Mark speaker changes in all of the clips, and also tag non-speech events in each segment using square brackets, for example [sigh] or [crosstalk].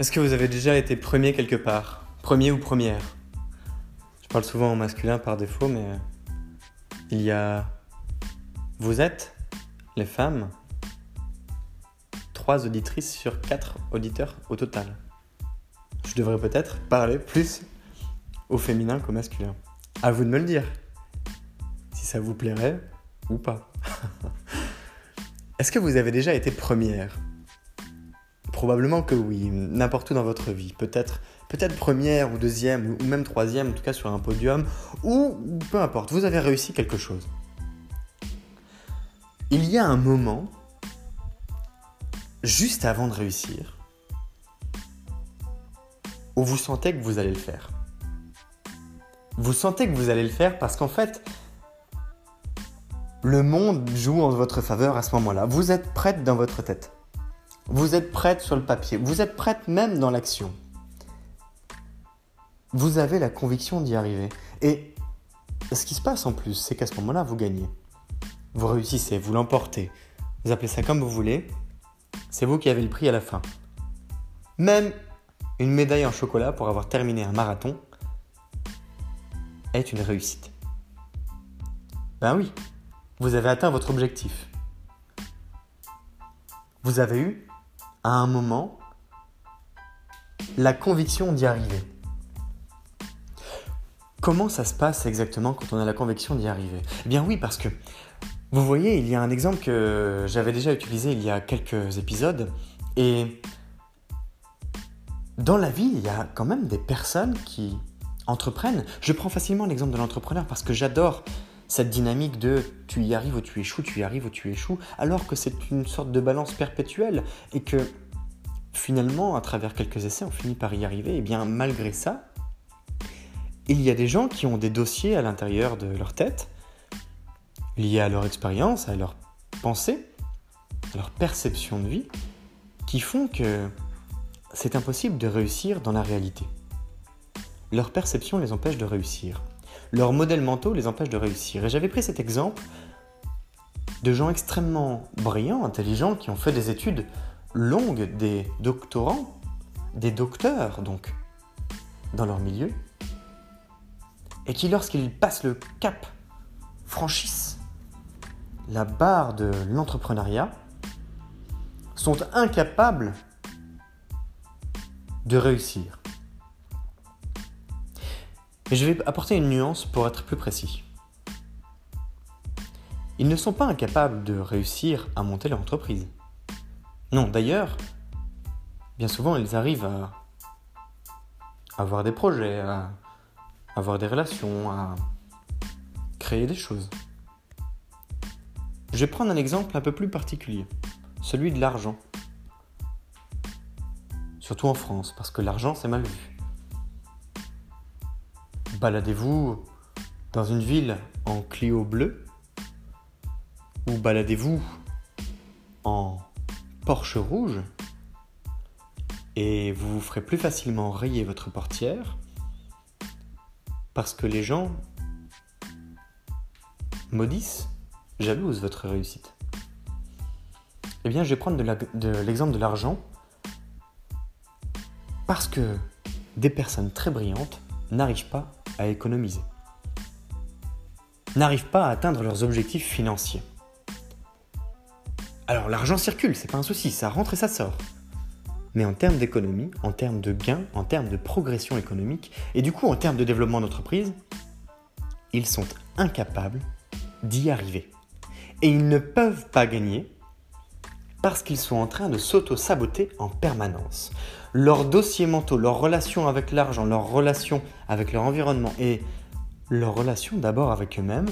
Speaker 1: Est-ce que vous avez déjà été premier quelque part? Premier ou première? Je parle souvent en masculin par défaut, mais il y a... Vous êtes, les femmes, trois auditrices sur quatre auditeurs au total. Je devrais peut-être parler plus au féminin qu'au masculin. À vous de me le dire, si ça vous plairait ou pas. [laughs] Est-ce que vous avez déjà été première? Probablement que oui, n'importe où dans votre vie. Peut-être peut-être première ou deuxième ou même troisième, en tout cas sur un podium, ou peu importe, vous avez réussi quelque chose. Il y a un moment, juste avant de réussir, où vous sentez que vous allez le faire. Vous sentez que vous allez le faire parce qu'en fait, le monde joue en votre faveur à ce moment-là. Vous êtes prête dans votre tête. Vous êtes prête sur le papier. Vous êtes prête même dans l'action. Vous avez la conviction d'y arriver. Et ce qui se passe en plus, c'est qu'à ce moment-là, vous gagnez. Vous réussissez, vous l'emportez. Vous appelez ça comme vous voulez. C'est vous qui avez le prix à la fin. Même une médaille en chocolat pour avoir terminé un marathon est une réussite. Ben oui, vous avez atteint votre objectif. Vous avez eu à un moment la conviction d'y arriver. Comment ça se passe exactement quand on a la conviction d'y arriver? Eh bien oui, parce que vous voyez, il y a un exemple que j'avais déjà utilisé il y a quelques épisodes, et dans la vie, il y a quand même des personnes qui entreprennent. Je prends facilement l'exemple de l'entrepreneur parce que j'adore cette dynamique de tu y arrives ou tu échoues, tu y arrives ou tu échoues, alors que c'est une sorte de balance perpétuelle et que finalement, à travers quelques essais, on finit par y arriver. Et bien malgré ça, il y a des gens qui ont des dossiers à l'intérieur de leur tête, liés à leur expérience, à leur pensée, à leur perception de vie, qui font que c'est impossible de réussir dans la réalité. Leur perception les empêche de réussir leurs modèles mentaux les empêchent de réussir. Et j'avais pris cet exemple de gens extrêmement brillants, intelligents, qui ont fait des études longues, des doctorants, des docteurs, donc, dans leur milieu, et qui, lorsqu'ils passent le cap, franchissent la barre de l'entrepreneuriat, sont incapables de réussir. Et je vais apporter une nuance pour être plus précis. Ils ne sont pas incapables de réussir à monter leur entreprise. Non, d'ailleurs, bien souvent, ils arrivent à avoir des projets, à avoir des relations, à créer des choses. Je vais prendre un exemple un peu plus particulier, celui de l'argent. Surtout en France, parce que l'argent c'est mal vu. Baladez-vous dans une ville en Clio bleu ou baladez-vous en Porsche rouge et vous vous ferez plus facilement rayer votre portière parce que les gens maudissent, jalousent votre réussite. Eh bien, je vais prendre de l'exemple de l'argent parce que des personnes très brillantes n'arrivent pas à économiser, n'arrivent pas à atteindre leurs objectifs financiers. Alors l'argent circule, c'est pas un souci, ça rentre et ça sort. Mais en termes d'économie, en termes de gains, en termes de progression économique, et du coup en termes de développement d'entreprise, ils sont incapables d'y arriver. Et ils ne peuvent pas gagner parce qu'ils sont en train de s'auto-saboter en permanence. Leurs dossiers mentaux, leur relation avec l'argent, leur relation avec leur environnement et leur relation d'abord avec eux-mêmes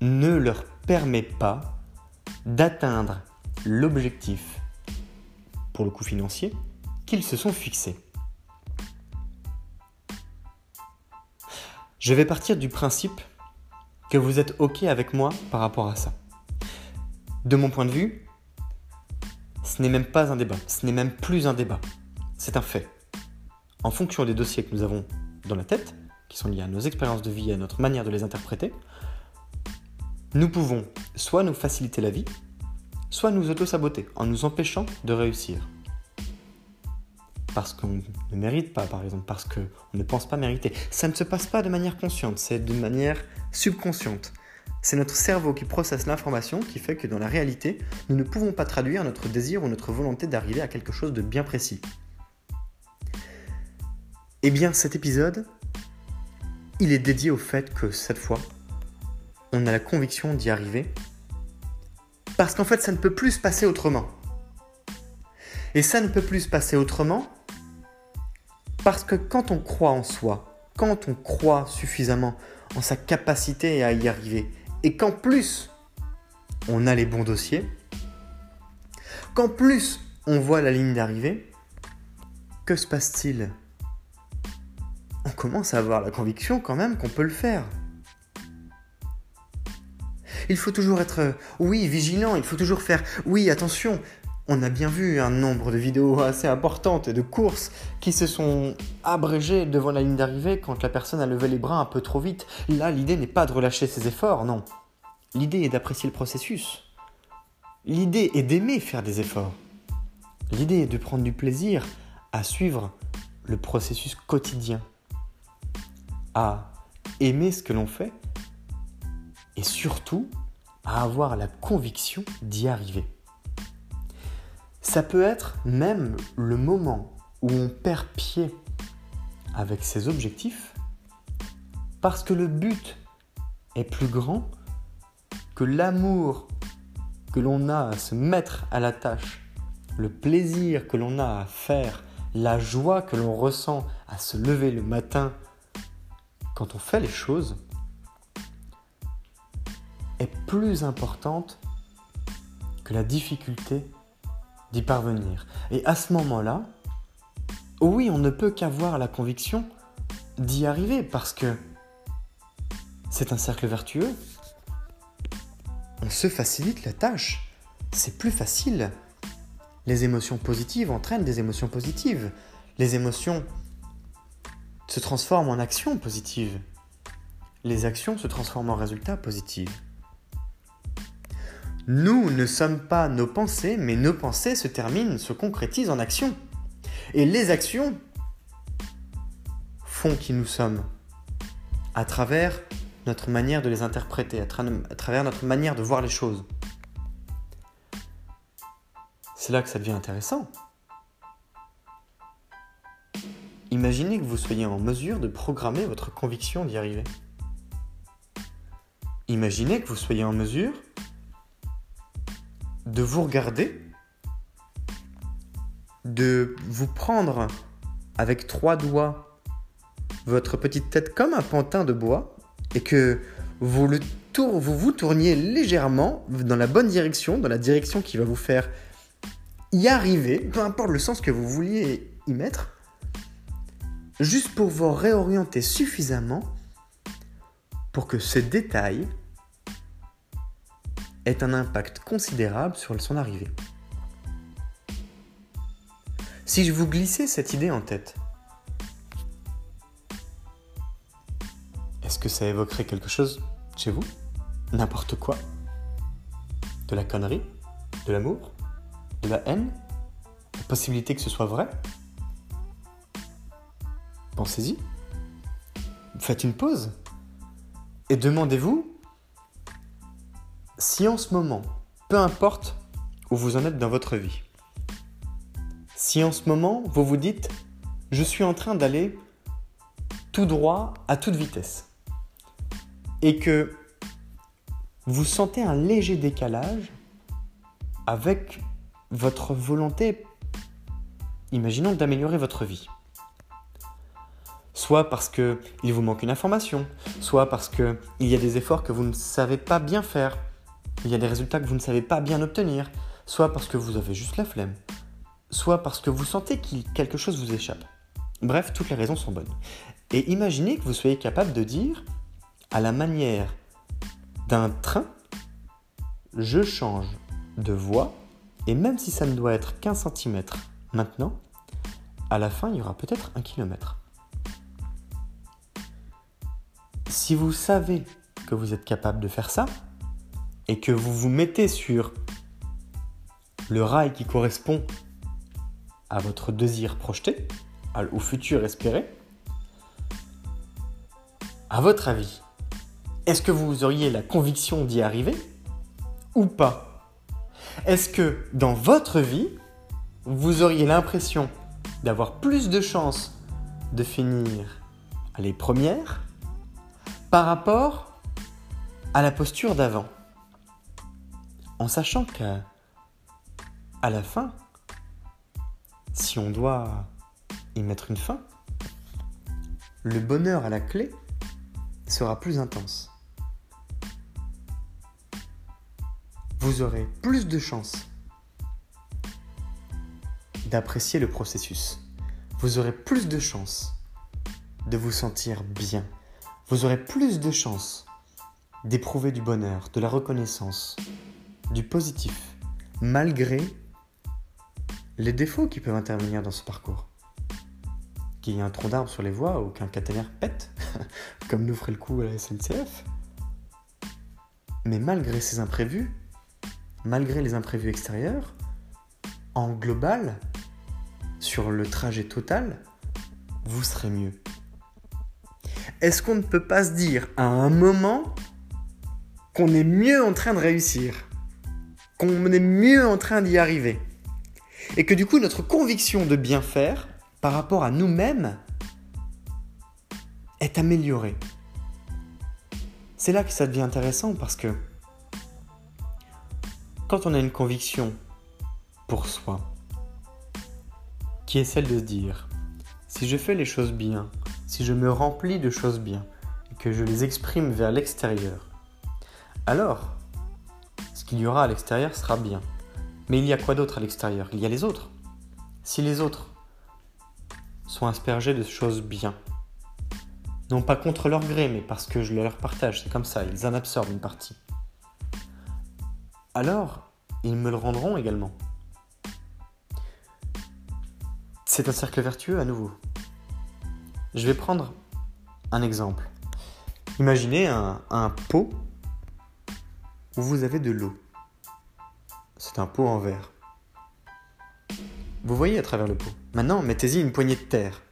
Speaker 1: ne leur permet pas d'atteindre l'objectif, pour le coût financier, qu'ils se sont fixés. Je vais partir du principe que vous êtes OK avec moi par rapport à ça. De mon point de vue, ce n'est même pas un débat, ce n'est même plus un débat, c'est un fait. En fonction des dossiers que nous avons dans la tête, qui sont liés à nos expériences de vie et à notre manière de les interpréter, nous pouvons soit nous faciliter la vie, soit nous auto-saboter en nous empêchant de réussir. Parce qu'on ne mérite pas, par exemple, parce qu'on ne pense pas mériter. Ça ne se passe pas de manière consciente, c'est de manière subconsciente. C'est notre cerveau qui processe l'information qui fait que dans la réalité, nous ne pouvons pas traduire notre désir ou notre volonté d'arriver à quelque chose de bien précis. Eh bien, cet épisode, il est dédié au fait que cette fois, on a la conviction d'y arriver. Parce qu'en fait, ça ne peut plus se passer autrement. Et ça ne peut plus se passer autrement parce que quand on croit en soi, quand on croit suffisamment en sa capacité à y arriver, et qu'en plus on a les bons dossiers, qu'en plus on voit la ligne d'arrivée, que se passe-t-il? On commence à avoir la conviction quand même qu'on peut le faire. Il faut toujours être, euh, oui, vigilant, il faut toujours faire, oui, attention. On a bien vu un nombre de vidéos assez importantes de courses qui se sont abrégées devant la ligne d'arrivée quand la personne a levé les bras un peu trop vite. Là, l'idée n'est pas de relâcher ses efforts, non. L'idée est d'apprécier le processus. L'idée est d'aimer faire des efforts. L'idée est de prendre du plaisir à suivre le processus quotidien, à aimer ce que l'on fait et surtout à avoir la conviction d'y arriver. Ça peut être même le moment où on perd pied avec ses objectifs parce que le but est plus grand que l'amour que l'on a à se mettre à la tâche, le plaisir que l'on a à faire, la joie que l'on ressent à se lever le matin quand on fait les choses, est plus importante que la difficulté d'y parvenir. Et à ce moment-là, oui, on ne peut qu'avoir la conviction d'y arriver parce que c'est un cercle vertueux. On se facilite la tâche. C'est plus facile. Les émotions positives entraînent des émotions positives. Les émotions se transforment en actions positives. Les actions se transforment en résultats positifs. Nous ne sommes pas nos pensées, mais nos pensées se terminent, se concrétisent en actions. Et les actions font qui nous sommes à travers notre manière de les interpréter, à, travers notre manière de voir les choses. C'est là que ça devient intéressant. Imaginez que vous soyez en mesure de programmer votre conviction d'y arriver. Imaginez que vous soyez en mesure de vous regarder de vous prendre avec trois doigts votre petite tête comme un pantin de bois et que vous, le tour, vous tourniez légèrement dans la bonne direction, dans la direction qui va vous faire y arriver, peu importe le sens que vous vouliez y mettre, juste pour vous réorienter suffisamment pour que ce détail ait un impact considérable sur son arrivée. Si je vous glissais cette idée en tête, est-ce que ça évoquerait quelque chose chez vous? N'importe quoi? De la connerie? De l'amour? De la haine? La possibilité que ce soit vrai? Pensez-y. Faites une pause. Et demandez-vous si en ce moment, peu importe où vous en êtes dans votre vie, si en ce moment vous vous dites je suis en train d'aller tout droit à toute vitesse et que vous sentez un léger décalage avec votre volonté, imaginons, d'améliorer votre vie. Soit parce qu'il vous manque une information, soit parce qu'il y a des efforts que vous ne savez pas bien faire, il y a des résultats que vous ne savez pas bien obtenir, soit parce que vous avez juste la flemme, soit parce que vous sentez que quelque chose vous échappe. Bref, toutes les raisons sont bonnes. Et imaginez que vous soyez capable de dire, à la manière d'un train, je change de voie, et même si ça ne doit être qu'un centimètre maintenant, à la fin, il y aura peut-être un kilomètre. Si vous savez que vous êtes capable de faire ça, et que vous vous mettez sur le rail qui correspond à votre désir projeté, au futur espéré, à votre avis, est-ce que vous auriez la conviction d'y arriver ou pas? Est-ce que dans votre vie, vous auriez l'impression d'avoir plus de chances de finir les premières par rapport à la posture d'avant? En sachant que à la fin, si on doit y mettre une fin, le bonheur à la clé sera plus intense. Vous aurez plus de chances d'apprécier le processus. Vous aurez plus de chances de vous sentir bien. Vous aurez plus de chances d'éprouver du bonheur, de la reconnaissance, du positif, malgré les défauts qui peuvent intervenir dans ce parcours. Qu'il y ait un tronc d'arbre sur les voies ou qu'un caténaire pète, [laughs] comme nous ferait le coup à la SNCF. Mais malgré ces imprévus, malgré les imprévus extérieurs, en global, sur le trajet total, vous serez mieux. Est-ce qu'on ne peut pas se dire à un moment qu'on est mieux en train de réussir? Qu'on est mieux en train d'y arriver et que du coup notre conviction de bien faire par rapport à nous-mêmes est améliorée. C'est là que ça devient intéressant parce que quand on a une conviction pour soi, qui est celle de se dire, si je fais les choses bien, si je me remplis de choses bien, et que je les exprime vers l'extérieur, alors qu'il y aura à l'extérieur sera bien. Mais il y a quoi d'autre à l'extérieur? Il y a les autres. Si les autres sont aspergés de choses bien, non pas contre leur gré, mais parce que je leur partage, c'est comme ça, ils en absorbent une partie. Alors, ils me le rendront également. C'est un cercle vertueux à nouveau. Je vais prendre un exemple. Imaginez un, un pot où vous avez de l'eau. C'est un pot en verre. Vous voyez à travers le pot. Maintenant, mettez-y une poignée de terre.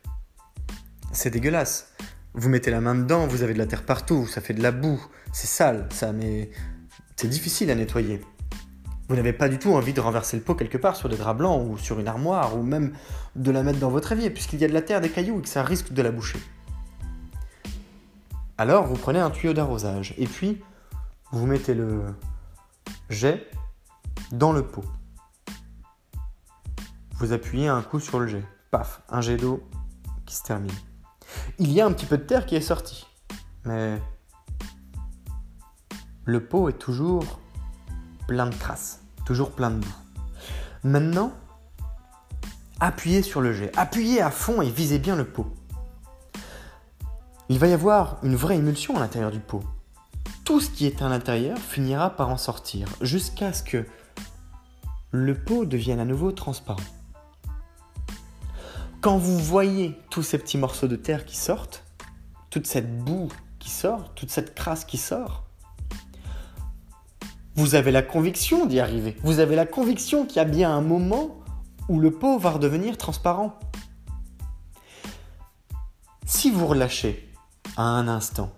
Speaker 1: C'est dégueulasse. Vous mettez la main dedans, vous avez de la terre partout, ça fait de la boue, c'est sale, ça, mais c'est difficile à nettoyer. Vous n'avez pas du tout envie de renverser le pot quelque part sur des draps blancs ou sur une armoire ou même de la mettre dans votre évier puisqu'il y a de la terre, des cailloux et que ça risque de la boucher. Alors vous prenez un tuyau d'arrosage et puis vous mettez le jet dans le pot. Vous appuyez un coup sur le jet. Paf, un jet d'eau qui se termine. Il y a un petit peu de terre qui est sorti. Mais le pot est toujours plein de traces, toujours plein de boue. Maintenant, appuyez sur le jet, appuyez à fond et visez bien le pot. Il va y avoir une vraie émulsion à l'intérieur du pot. Tout ce qui est à l'intérieur finira par en sortir, jusqu'à ce que le pot devienne à nouveau transparent. Quand vous voyez tous ces petits morceaux de terre qui sortent, toute cette boue qui sort, toute cette crasse qui sort, vous avez la conviction d'y arriver. Vous avez la conviction qu'il y a bien un moment où le pot va redevenir transparent. Si vous relâchez à un instant,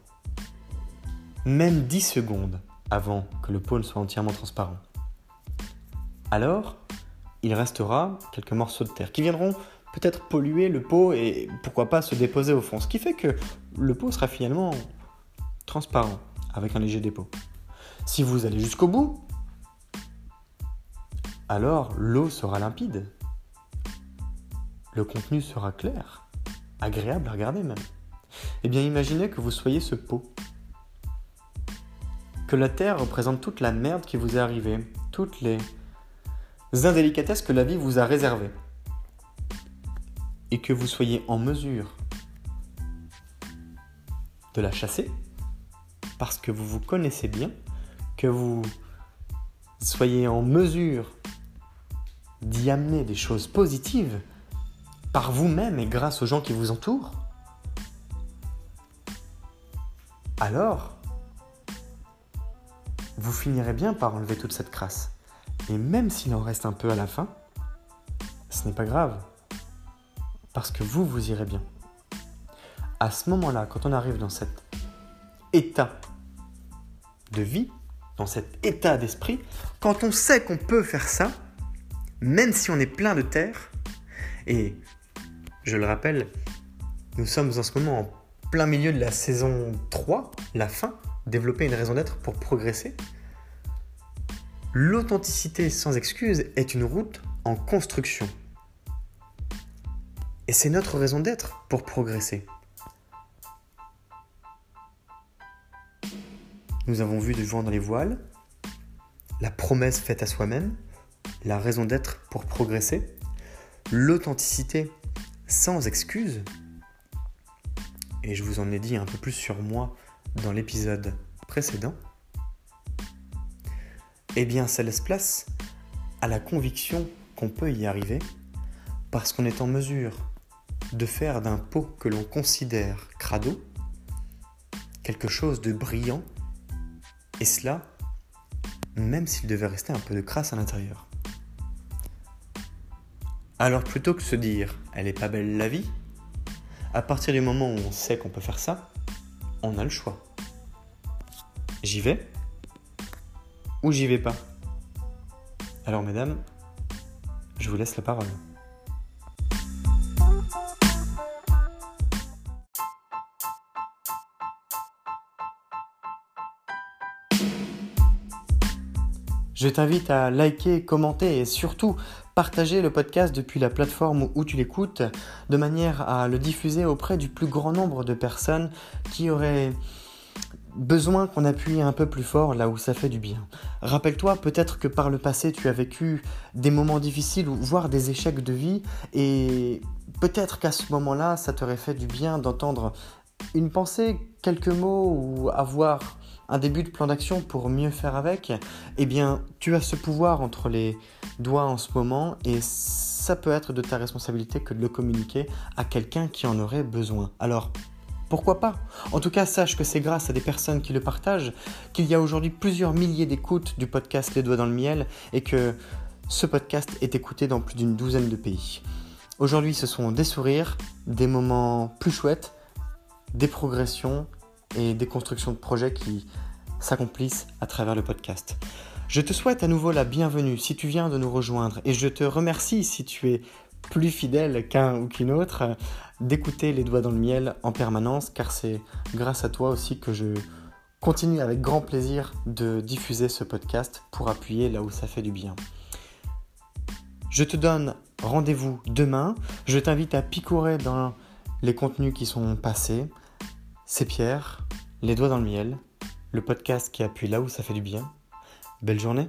Speaker 1: même 10 secondes avant que le pot ne soit entièrement transparent, alors il restera quelques morceaux de terre qui viendront peut-être polluer le pot et pourquoi pas se déposer au fond. Ce qui fait que le pot sera finalement transparent avec un léger dépôt. Si vous allez jusqu'au bout, alors l'eau sera limpide. Le contenu sera clair, agréable à regarder même. Eh bien imaginez que vous soyez ce pot. Que la terre représente toute la merde qui vous est arrivée, toutes les indélicatesses que la vie vous a réservées et que vous soyez en mesure de la chasser, parce que vous vous connaissez bien, que vous soyez en mesure d'y amener des choses positives par vous-même et grâce aux gens qui vous entourent, alors vous finirez bien par enlever toute cette crasse. Et même s'il en reste un peu à la fin, ce n'est pas grave parce que vous, vous irez bien. À ce moment-là, quand on arrive dans cet état de vie, dans cet état d'esprit, quand on sait qu'on peut faire ça, même si on est plein de terre, et je le rappelle, nous sommes en ce moment en plein milieu de la saison 3, la fin, développer une raison d'être pour progresser. L'authenticité sans excuse est une route en construction. Et c'est notre raison d'être pour progresser. Nous avons vu du vent dans les voiles, la promesse faite à soi-même, la raison d'être pour progresser, l'authenticité sans excuse. Et je vous en ai dit un peu plus sur moi dans l'épisode précédent. Eh bien, ça laisse place à la conviction qu'on peut y arriver parce qu'on est en mesure de faire d'un pot que l'on considère crado quelque chose de brillant, et cela même s'il devait rester un peu de crasse à l'intérieur. Alors plutôt que se dire elle est pas belle la vie, à partir du moment où on sait qu'on peut faire ça, on a le choix. J'y vais ou j'y vais pas Alors mesdames, je vous laisse la parole. Je t'invite à liker, commenter et surtout partager le podcast depuis la plateforme où tu l'écoutes de manière à le diffuser auprès du plus grand nombre de personnes qui auraient besoin qu'on appuie un peu plus fort là où ça fait du bien. Rappelle-toi peut-être que par le passé tu as vécu des moments difficiles voire des échecs de vie et peut-être qu'à ce moment-là ça t'aurait fait du bien d'entendre une pensée, quelques mots ou avoir un début de plan d'action pour mieux faire avec, eh bien, tu as ce pouvoir entre les doigts en ce moment et ça peut être de ta responsabilité que de le communiquer à quelqu'un qui en aurait besoin. Alors, pourquoi pas? En tout cas, sache que c'est grâce à des personnes qui le partagent qu'il y a aujourd'hui plusieurs milliers d'écoutes du podcast Les Doigts dans le Miel et que ce podcast est écouté dans plus d'une douzaine de pays. Aujourd'hui, ce sont des sourires, des moments plus chouettes, des progressions et des constructions de projets qui s'accomplissent à travers le podcast. Je te souhaite à nouveau la bienvenue si tu viens de nous rejoindre et je te remercie si tu es plus fidèle qu'un ou qu'une autre d'écouter les doigts dans le miel en permanence car c'est grâce à toi aussi que je continue avec grand plaisir de diffuser ce podcast pour appuyer là où ça fait du bien. Je te donne rendez-vous demain. Je t'invite à picorer dans les contenus qui sont passés. C'est Pierre, les doigts dans le miel, le podcast qui appuie là où ça fait du bien. Belle journée